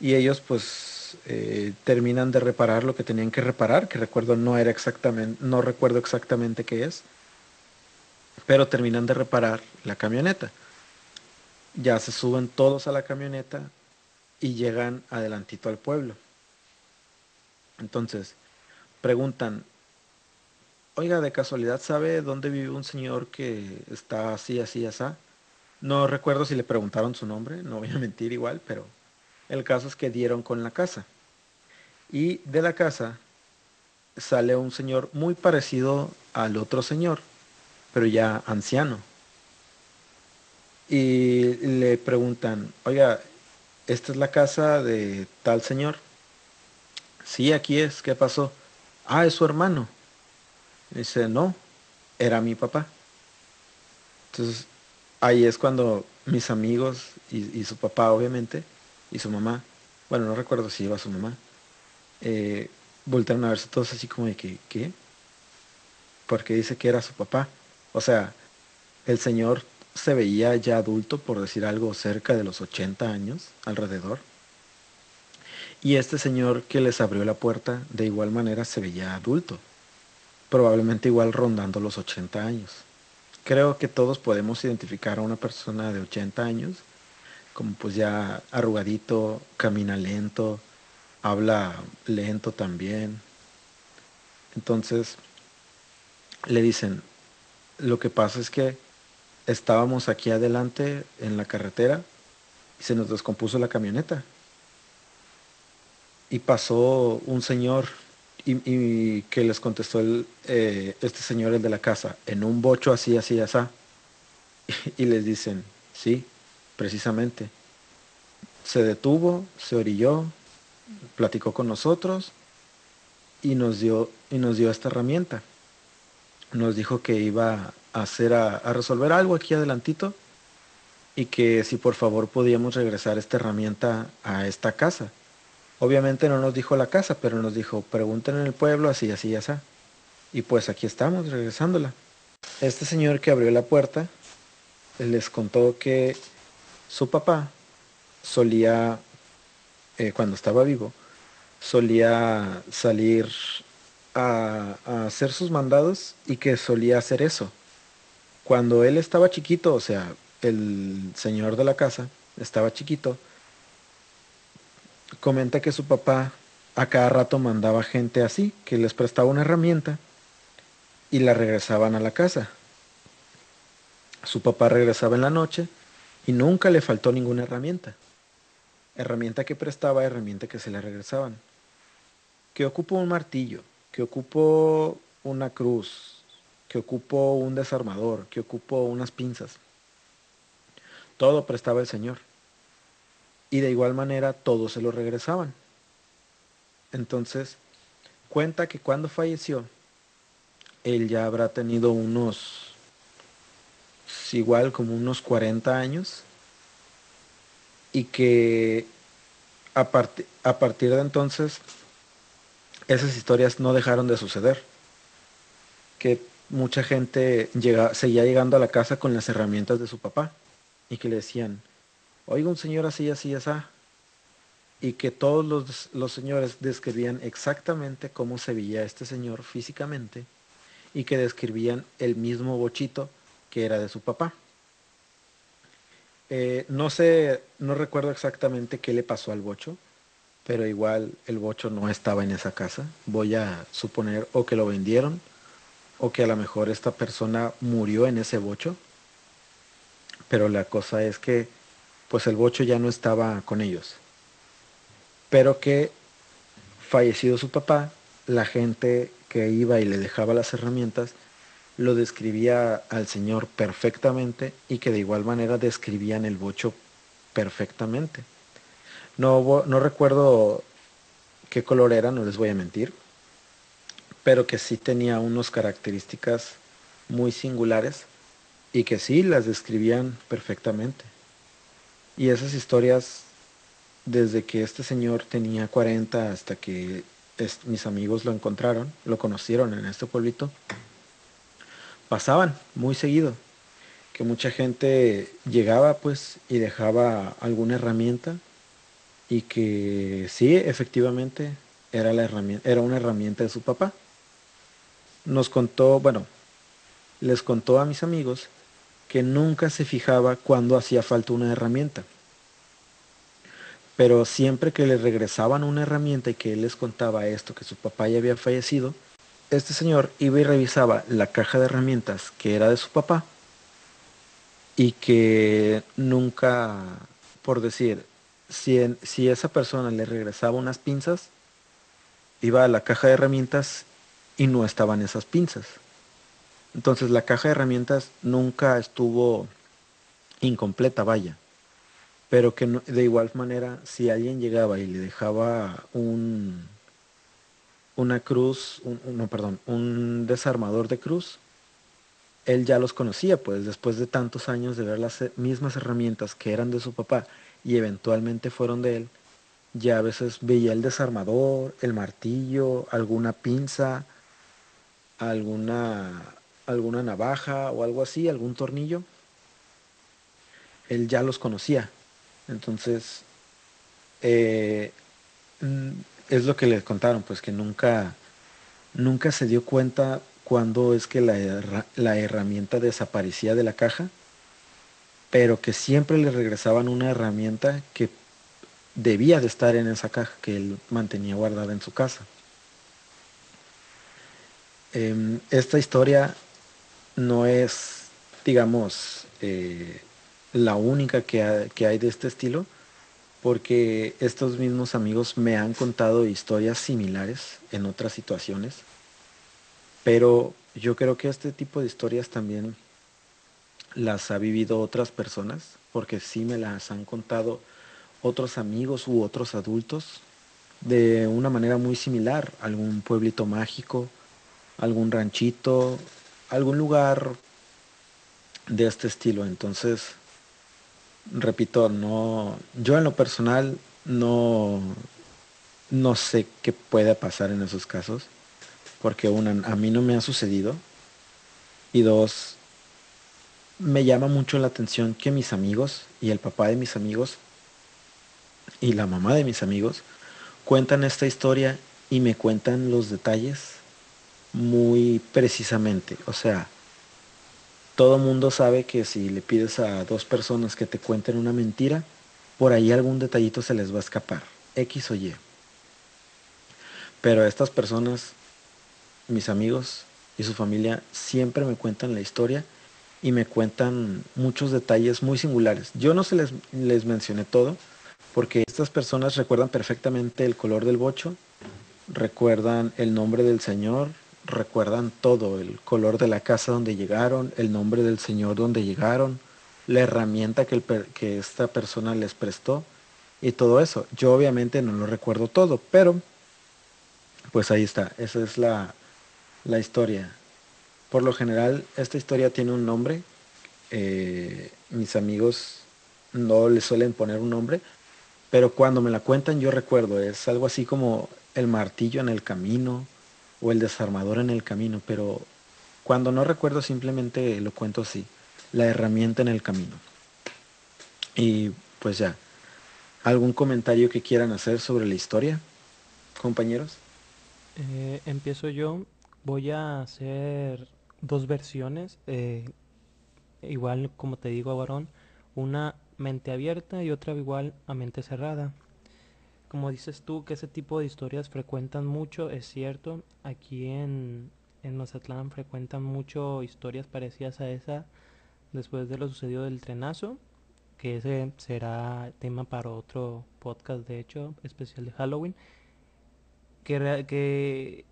Y ellos pues eh, terminan de reparar lo que tenían que reparar, que recuerdo no era exactamente, no recuerdo exactamente qué es, pero terminan de reparar la camioneta. Ya se suben todos a la camioneta y llegan adelantito al pueblo. Entonces, preguntan, oiga, de casualidad sabe dónde vive un señor que está así, así, así. No recuerdo si le preguntaron su nombre, no voy a mentir igual, pero el caso es que dieron con la casa. Y de la casa sale un señor muy parecido al otro señor, pero ya anciano. Y le preguntan, oiga, ¿esta es la casa de tal señor? Sí, aquí es, ¿qué pasó? Ah, es su hermano. Dice, no, era mi papá. Entonces, ahí es cuando mis amigos y, su papá, obviamente, y su mamá, bueno, no recuerdo si iba su mamá, eh, voltearon a verse todos así como de que, ¿qué? Porque dice que era su papá. O sea, el señor se veía ya adulto, por decir algo, cerca de los 80 años, alrededor. Y este señor que les abrió la puerta, de igual manera se veía adulto, probablemente igual rondando los 80 años. Creo que todos podemos identificar a una persona de 80 años como pues ya arrugadito, camina lento, habla lento también. Entonces le dicen, lo que pasa es que estábamos aquí adelante en la carretera y se nos descompuso la camioneta y pasó un señor y, que les contestó el, eh, este señor, el de la casa, en un bocho así, así, así. Y, les dicen, sí, precisamente. Se detuvo, se orilló, platicó con nosotros y nos dio, y nos dio esta herramienta. Nos dijo que iba a hacer a, a resolver algo aquí adelantito y que si por favor podíamos regresar esta herramienta a esta casa Obviamente no nos dijo la casa, pero nos dijo, pregunten en el pueblo, así, así, así. Y pues aquí estamos, regresándola. Este señor que abrió la puerta les contó que su papá solía, eh, cuando estaba vivo, solía salir a, a, hacer sus mandados y que solía hacer eso. Cuando él estaba chiquito, o sea, el señor de la casa estaba chiquito, comenta que su papá a cada rato mandaba gente así, que les prestaba una herramienta y la regresaban a la casa. Su papá regresaba en la noche y nunca le faltó ninguna herramienta. Herramienta que prestaba, herramienta que se le regresaban. Que ocupó un martillo, que ocupó una cruz, que ocupó un desarmador, que ocupó unas pinzas. todo prestaba el señor. Y de igual manera todo se lo regresaban. Entonces, cuenta que cuando falleció, él ya habrá tenido unos, igual como unos 40 años, y que a, a partir de entonces esas historias no dejaron de suceder. Que mucha gente llega, seguía llegando a la casa con las herramientas de su papá y que le decían, oiga un señor así, así, así, y que todos los, los, señores describían exactamente cómo se veía este señor físicamente y que describían el mismo bochito que era de su papá. Eh, no sé, no recuerdo exactamente qué le pasó al bocho, pero igual el bocho no estaba en esa casa. Voy a suponer o que lo vendieron o que a lo mejor esta persona murió en ese bocho. Pero la cosa es que pues el bocho ya no estaba con ellos. Pero que fallecido su papá, la gente que iba y le dejaba las herramientas lo describía al señor perfectamente y que de igual manera describían el bocho perfectamente. No, no recuerdo qué color era, no les voy a mentir, pero que sí tenía unas características muy singulares y que sí las describían perfectamente. Y esas historias, desde que este señor tenía 40 hasta que mis amigos lo encontraron, lo conocieron en este pueblito, pasaban muy seguido. Que mucha gente llegaba pues y dejaba alguna herramienta y que sí, efectivamente, era, la herramienta, era una herramienta de su papá. Nos contó, bueno, les contó a mis amigos que nunca se fijaba cuando hacía falta una herramienta. Pero siempre que le regresaban una herramienta y que él les contaba esto, que su papá ya había fallecido, este señor iba y revisaba la caja de herramientas que era de su papá y que nunca, por decir, si, esa persona le regresaba unas pinzas, iba a la caja de herramientas y no estaban esas pinzas. Entonces la caja de herramientas nunca estuvo incompleta, vaya. Pero que de igual manera, si alguien llegaba y le dejaba un una cruz, no, perdón, un desarmador de cruz, él ya los conocía, pues después de tantos años de ver las mismas herramientas que eran de su papá y eventualmente fueron de él, ya a veces veía el desarmador, el martillo, alguna pinza, alguna, alguna navaja o algo así, algún tornillo. Él ya los conocía. Entonces, eh, mm, es lo que le contaron, pues que nunca, nunca se dio cuenta cuando es que la, la herramienta desaparecía de la caja pero que siempre le regresaban una herramienta que debía de estar en esa caja que él mantenía guardada en su casa. Em, esta historia no es, digamos, eh, la única que, que hay de este estilo, porque estos mismos amigos me han contado historias similares en otras situaciones, pero yo creo que este tipo de historias también las ha vivido otras personas, porque sí me las han contado otros amigos u otros adultos de una manera muy similar, algún pueblito mágico, algún ranchito, algún lugar de este estilo. Entonces, repito, no, yo en lo personal no, no sé qué puede pasar en esos casos, porque una, a mí no me ha sucedido, y dos, me llama mucho la atención que mis amigos y el papá de mis amigos y la mamá de mis amigos cuentan esta historia y me cuentan los detalles muy precisamente. O sea, todo mundo sabe que si le pides a dos personas que te cuenten una mentira, por ahí algún detallito se les va a escapar, X o Y. Pero estas personas, mis amigos y su familia, siempre me cuentan la historia y me cuentan muchos detalles muy singulares. Yo no se les, les mencioné todo, porque estas personas recuerdan perfectamente el color del bocho, recuerdan el nombre del Señor, recuerdan todo, el color de la casa donde llegaron, el nombre del Señor donde llegaron, la herramienta que, que esta persona les prestó y todo eso. Yo obviamente no lo recuerdo todo, pero pues ahí está, esa es la, la historia. Por lo general, esta historia tiene un nombre. Eh, mis amigos no le suelen poner un nombre, pero cuando me la cuentan yo recuerdo, es algo así como el martillo en el camino o el desarmador en el camino, pero cuando no recuerdo simplemente lo cuento así, la herramienta en el camino. Y pues ya, ¿algún comentario que quieran hacer sobre la historia, compañeros? Eh, empiezo yo. Voy a hacer dos versiones. Eh, igual, como te digo, varón, una mente abierta y otra igual a mente cerrada. Como dices tú, que ese tipo de historias frecuentan mucho, es cierto. Aquí en, en Mazatlán frecuentan mucho historias parecidas a esa después de lo sucedido del trenazo, que ese será tema para otro podcast, de hecho, especial de Halloween. Que, que,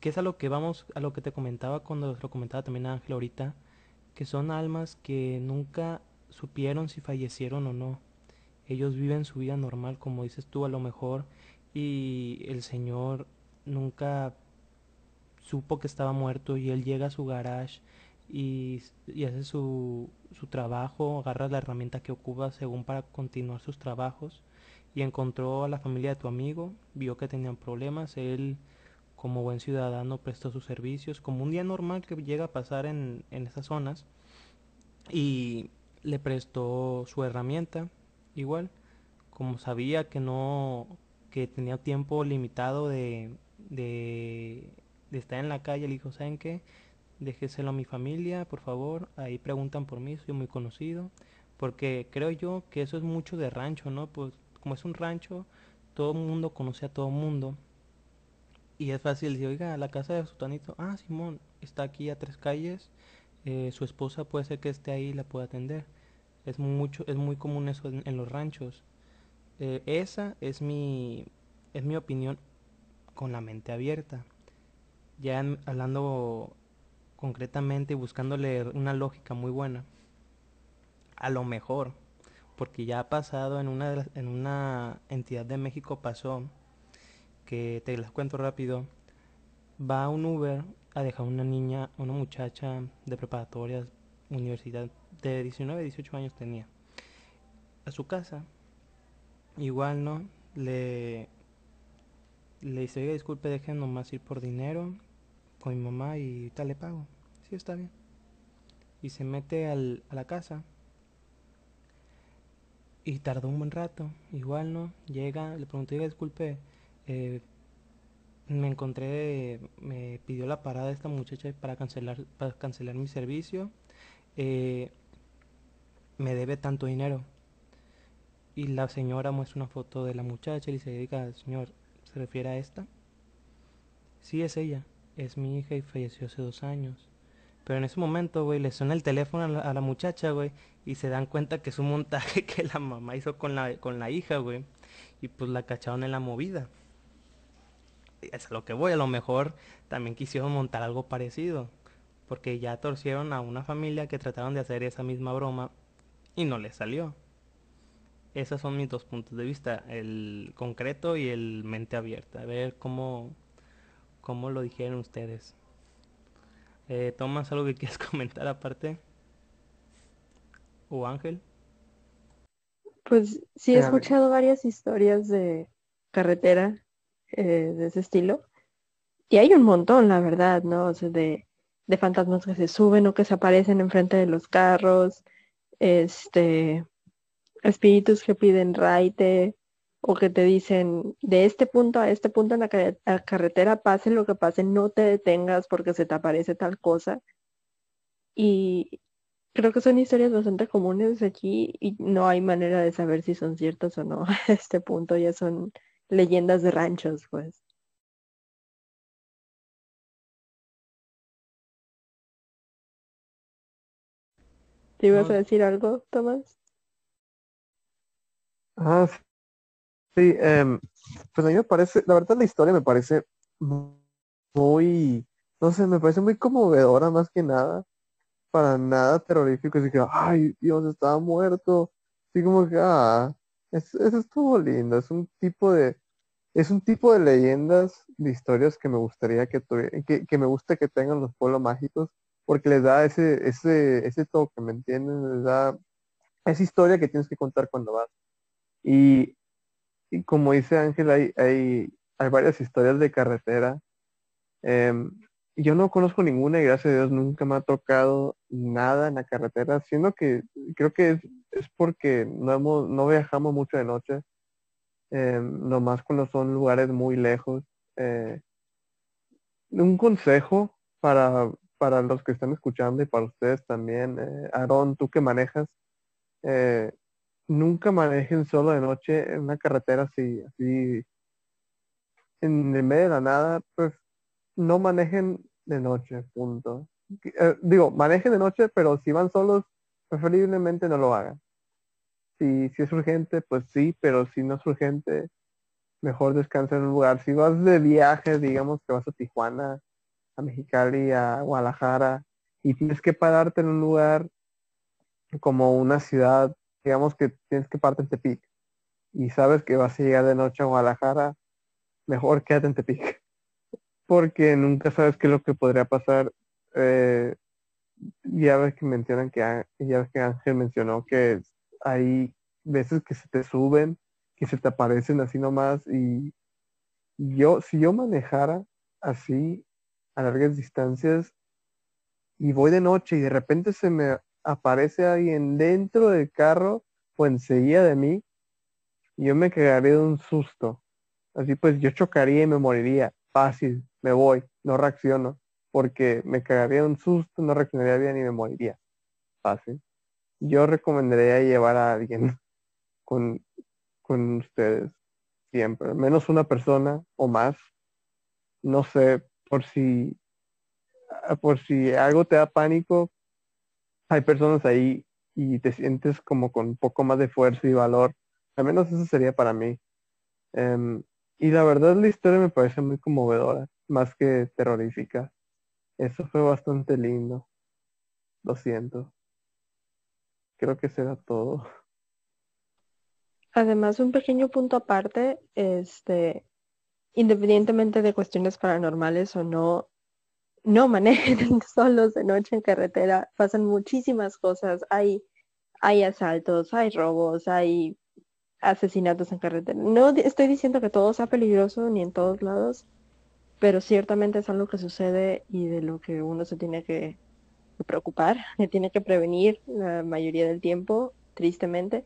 que es a lo que vamos, a lo que te comentaba cuando lo comentaba también Ángel ahorita, que son almas que nunca supieron si fallecieron o no. Ellos viven su vida normal, como dices tú, a lo mejor, y el Señor nunca supo que estaba muerto y él llega a su garage y, hace su, su, trabajo, agarra la herramienta que ocupa según para continuar sus trabajos y encontró a la familia de tu amigo, vio que tenían problemas, él como buen ciudadano prestó sus servicios, como un día normal que llega a pasar en, en esas zonas y le prestó su herramienta igual como sabía que no que tenía tiempo limitado de, de, estar en la calle le dijo saben qué déjeselo a mi familia por favor ahí preguntan por mí soy muy conocido porque creo yo que eso es mucho de rancho no pues como es un rancho todo el mundo conoce a todo el mundo y es fácil decir oiga la casa de Sutanito ah Simón está aquí a tres calles eh, su esposa puede ser que esté ahí y la pueda atender es, mucho, es muy común eso en, los ranchos. Eh, esa es mi, es mi opinión con la mente abierta. Ya hablando concretamente y buscándole una lógica muy buena. A lo mejor, porque ya ha pasado en una, en una entidad de México pasó, que te las cuento rápido, va un Uber a dejar una niña, una muchacha de preparatoria, universidad, de 19, 18 años tenía, a su casa. Igual, ¿no? Le, le dice, oiga, disculpe, dejen nomás ir por dinero con mi mamá y tal le pago. Sí, está bien. Y se mete al, a la casa. Y tardó un buen rato. Igual, ¿no? Llega, le pregunté, oiga, disculpe, eh, me encontré, me pidió la parada esta muchacha para cancelar, para cancelar mi servicio. Eh, me debe tanto dinero. Y la señora muestra una foto de la muchacha y dice, diga, señor, ¿se refiere a esta? Sí, es ella. Es mi hija y falleció hace dos años. Pero en ese momento, güey, le suena el teléfono a la, muchacha, güey, y se dan cuenta que es un montaje que la mamá hizo con la, con la hija, güey. Y pues la cacharon en la movida. Es a lo que voy, a lo mejor también quisieron montar algo parecido. Porque ya torcieron a una familia que trataron de hacer esa misma broma y no le salió. Esos son mis dos puntos de vista, el concreto y el mente abierta. A ver cómo, cómo lo dijeron ustedes. Eh, Tomás, ¿algo que quieras comentar aparte? ¿O Ángel? Pues sí, he escuchado varias historias de carretera eh, de ese estilo. Y hay un montón, la verdad, ¿no? O sea, de, de fantasmas que se suben o que se aparecen enfrente de los carros, este, espíritus que piden raite o que te dicen de este punto a este punto en la, carretera, pase lo que pase, no te detengas porque se te aparece tal cosa. Y creo que son historias bastante comunes aquí y no hay manera de saber si son ciertas o no. A este punto ya son leyendas de ranchos, pues. ¿Te ibas a decir algo, Tomás? Ah, sí. Em, pues a mí me parece, la verdad la historia me parece muy, no sé, me parece muy conmovedora más que nada. para nada terrorífico, así que, ay, Dios, estaba muerto. Así como que, ah, es- eso estuvo lindo, es un tipo de, es un tipo de leyendas, de historias que me gustaría que, tuvi- que, que me gusta que tengan los pueblos mágicos, porque les da ese, ese, ese toque, ¿me entienden? Les da esa historia que tienes que contar cuando vas. Y, y como dice Ángel, hay, hay, hay varias historias de carretera. Em, yo no conozco ninguna y gracias a Dios nunca me ha tocado nada en la carretera, siendo que creo que es, es porque no hemos, no viajamos mucho de noche, em, nomás cuando son lugares muy lejos. Eh, un consejo para, para los que están escuchando y para ustedes también, eh, tú que manejas, eh, nunca manejen solo de noche en una carretera así, así, en el medio de la nada, pues no manejen de noche, punto. Eh, digo, manejen de noche, pero si van solos, preferiblemente no lo hagan. Si, si es urgente, pues sí, pero si no es urgente, mejor descansa en un lugar. Si vas de viaje, digamos que vas a Tijuana, a Mexicali, a Guadalajara, y tienes que pararte en un lugar como una ciudad, digamos que tienes que pararte en Tepic, y sabes que vas a llegar de noche a Guadalajara, mejor quédate en Tepic, porque nunca sabes qué es lo que podría pasar. Eh, ya ves que mencionan que, ya ves que Ángel mencionó que hay veces que se te suben, que se te aparecen así nomás, y yo, si yo manejara así a largas distancias y voy de noche y de repente se me aparece alguien dentro del carro o enseguida de mí, yo me quedaría de un susto. Así pues yo chocaría y me moriría. Fácil, me voy, no reacciono, porque me cagaría de un susto, no reaccionaría bien y me moriría. Fácil. Yo recomendaría llevar a alguien con, con ustedes siempre, menos una persona o más. No sé, por si, ah, por si algo te da pánico, hay personas ahí y te sientes como con un poco más de fuerza y valor. Al menos eso sería para mí. Em, y la verdad la historia me parece muy conmovedora, más que terrorífica. Eso fue bastante lindo. Lo siento. Creo que será todo. Además, un pequeño punto aparte, este, independientemente de cuestiones paranormales o no, no manejen solos de noche en carretera. Pasan muchísimas cosas. Hay, hay asaltos, hay robos, hay asesinatos en carretera. No estoy diciendo que todo sea peligroso ni en todos lados, pero ciertamente es algo que sucede y de lo que uno se tiene que, preocupar, que tiene que prevenir la mayoría del tiempo, tristemente.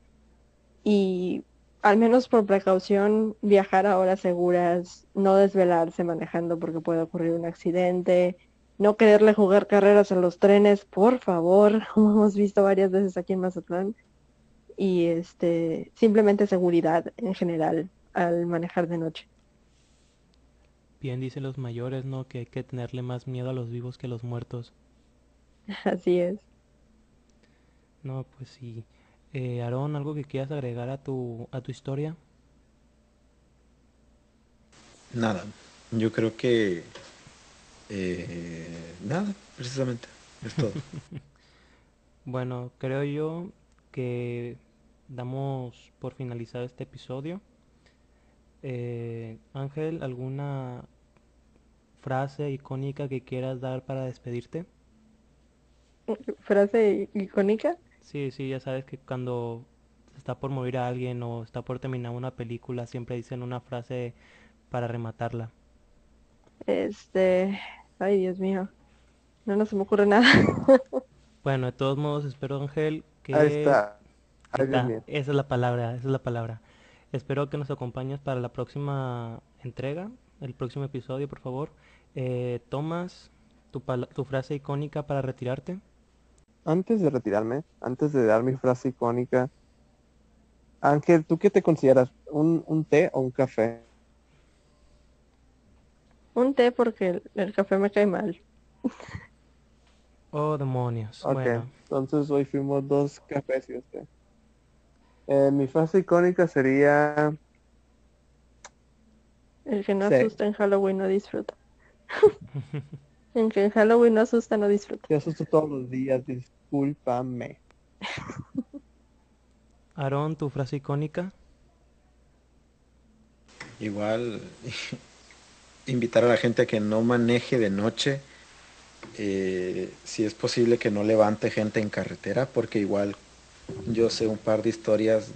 Y al menos por precaución, viajar a horas seguras, no desvelarse manejando porque puede ocurrir un accidente, no quererle jugar carreras a los trenes, por favor, como hemos visto varias veces aquí en Mazatlán. Y este, simplemente seguridad en general al manejar de noche. Bien dicen los mayores, ¿no? Que hay que tenerle más miedo a los vivos que a los muertos. Así es. No, pues sí. Eh, Aarón, ¿algo que quieras agregar a tu, a tu historia? Nada, yo creo que eh, nada, precisamente, es todo. Bueno, creo yo que damos por finalizado este episodio. Eh, Ángel, ¿alguna frase icónica que quieras dar para despedirte? Frase icónica. Sí, sí, ya sabes que cuando está por morir a alguien o está por terminar una película, siempre dicen una frase para rematarla. Este, ay Dios mío, no, no se me ocurre nada. Bueno, de todos modos, espero, Ángel, que... Ahí está. Ahí está, esa es la palabra, esa es la palabra. Espero que nos acompañes para la próxima entrega, el próximo episodio, por favor. Eh, Tomás, tu, tu frase icónica para retirarte. Antes de retirarme, antes de dar mi frase icónica, Ángel, ¿tú qué te consideras? ¿Un, un té o un café? Un té porque el, el café me cae mal. Oh, demonios. Ok, Bueno, entonces hoy fuimos dos cafés y usted. Eh, mi frase icónica sería, El que no Sí. asusta en Halloween no disfruta. En que en Halloween no asusta, no disfruta. Yo asusto todos los días, discúlpame. Aarón, tu frase icónica. Igual invitar a la gente a que no maneje de noche. eh, si es posible que no levante gente en carretera, porque igual yo sé un par de historias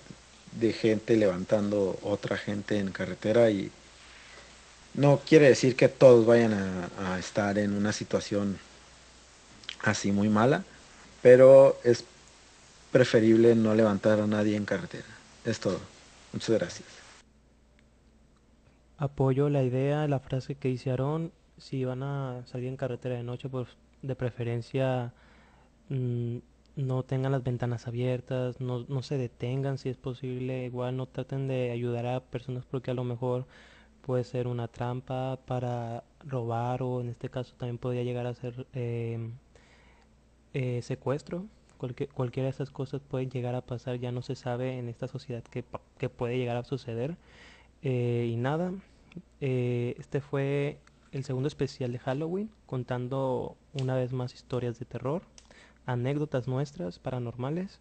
de gente levantando otra gente en carretera y no quiere decir que todos vayan a, estar en una situación así muy mala, pero es preferible no levantar a nadie en carretera. Es todo. Muchas gracias. Apoyo la idea, la frase que Aarón. Si van a salir en carretera de noche, pues de preferencia mm, no tengan las ventanas abiertas, no, no se detengan si es posible. Igual no traten de ayudar a personas porque a lo mejor puede ser una trampa para robar o en este caso también podría llegar a ser em, eh, secuestro. Cualquiera de esas cosas puede llegar a pasar, ya no se sabe en esta sociedad qué puede llegar a suceder. Eh, y nada, eh, este fue el segundo especial de Halloween, contando una vez más historias de terror, anécdotas nuestras paranormales.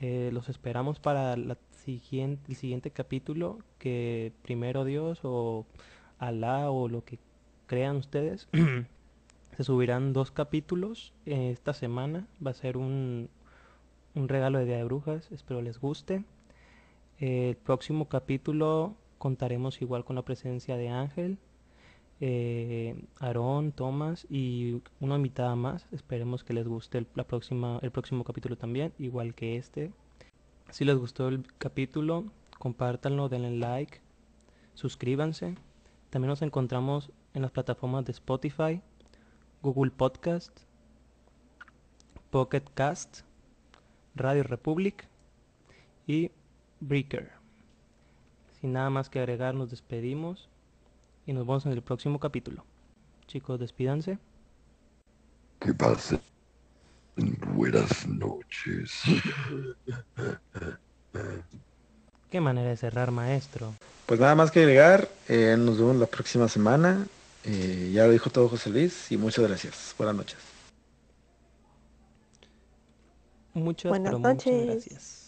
Eh, los esperamos para el siguiente capítulo, que primero Dios o Alá o lo que crean ustedes. Se subirán dos capítulos eh, esta semana. Va a ser un, un regalo de Día de Brujas. Espero les guste. El próximo capítulo contaremos igual con la presencia de Ángel, eh, Aarón, Tomás y una invitada más. Esperemos que les guste el, la próxima, el próximo capítulo también, igual que este. Si les gustó el capítulo, compártanlo, denle like, suscríbanse. También nos encontramos en las plataformas de Spotify, Google Podcast, Pocket Cast, Radio Republic y Breaker. Sin nada más que agregar, nos despedimos y nos vemos en el próximo capítulo. Chicos, despídanse. Que pasen buenas noches. Qué manera de cerrar, maestro. Pues nada más que agregar, eh, nos vemos la próxima semana. Eh, ya lo dijo todo José Luis y muchas gracias. Buenas noches. Muchas, Buenas pero muchas noches. gracias.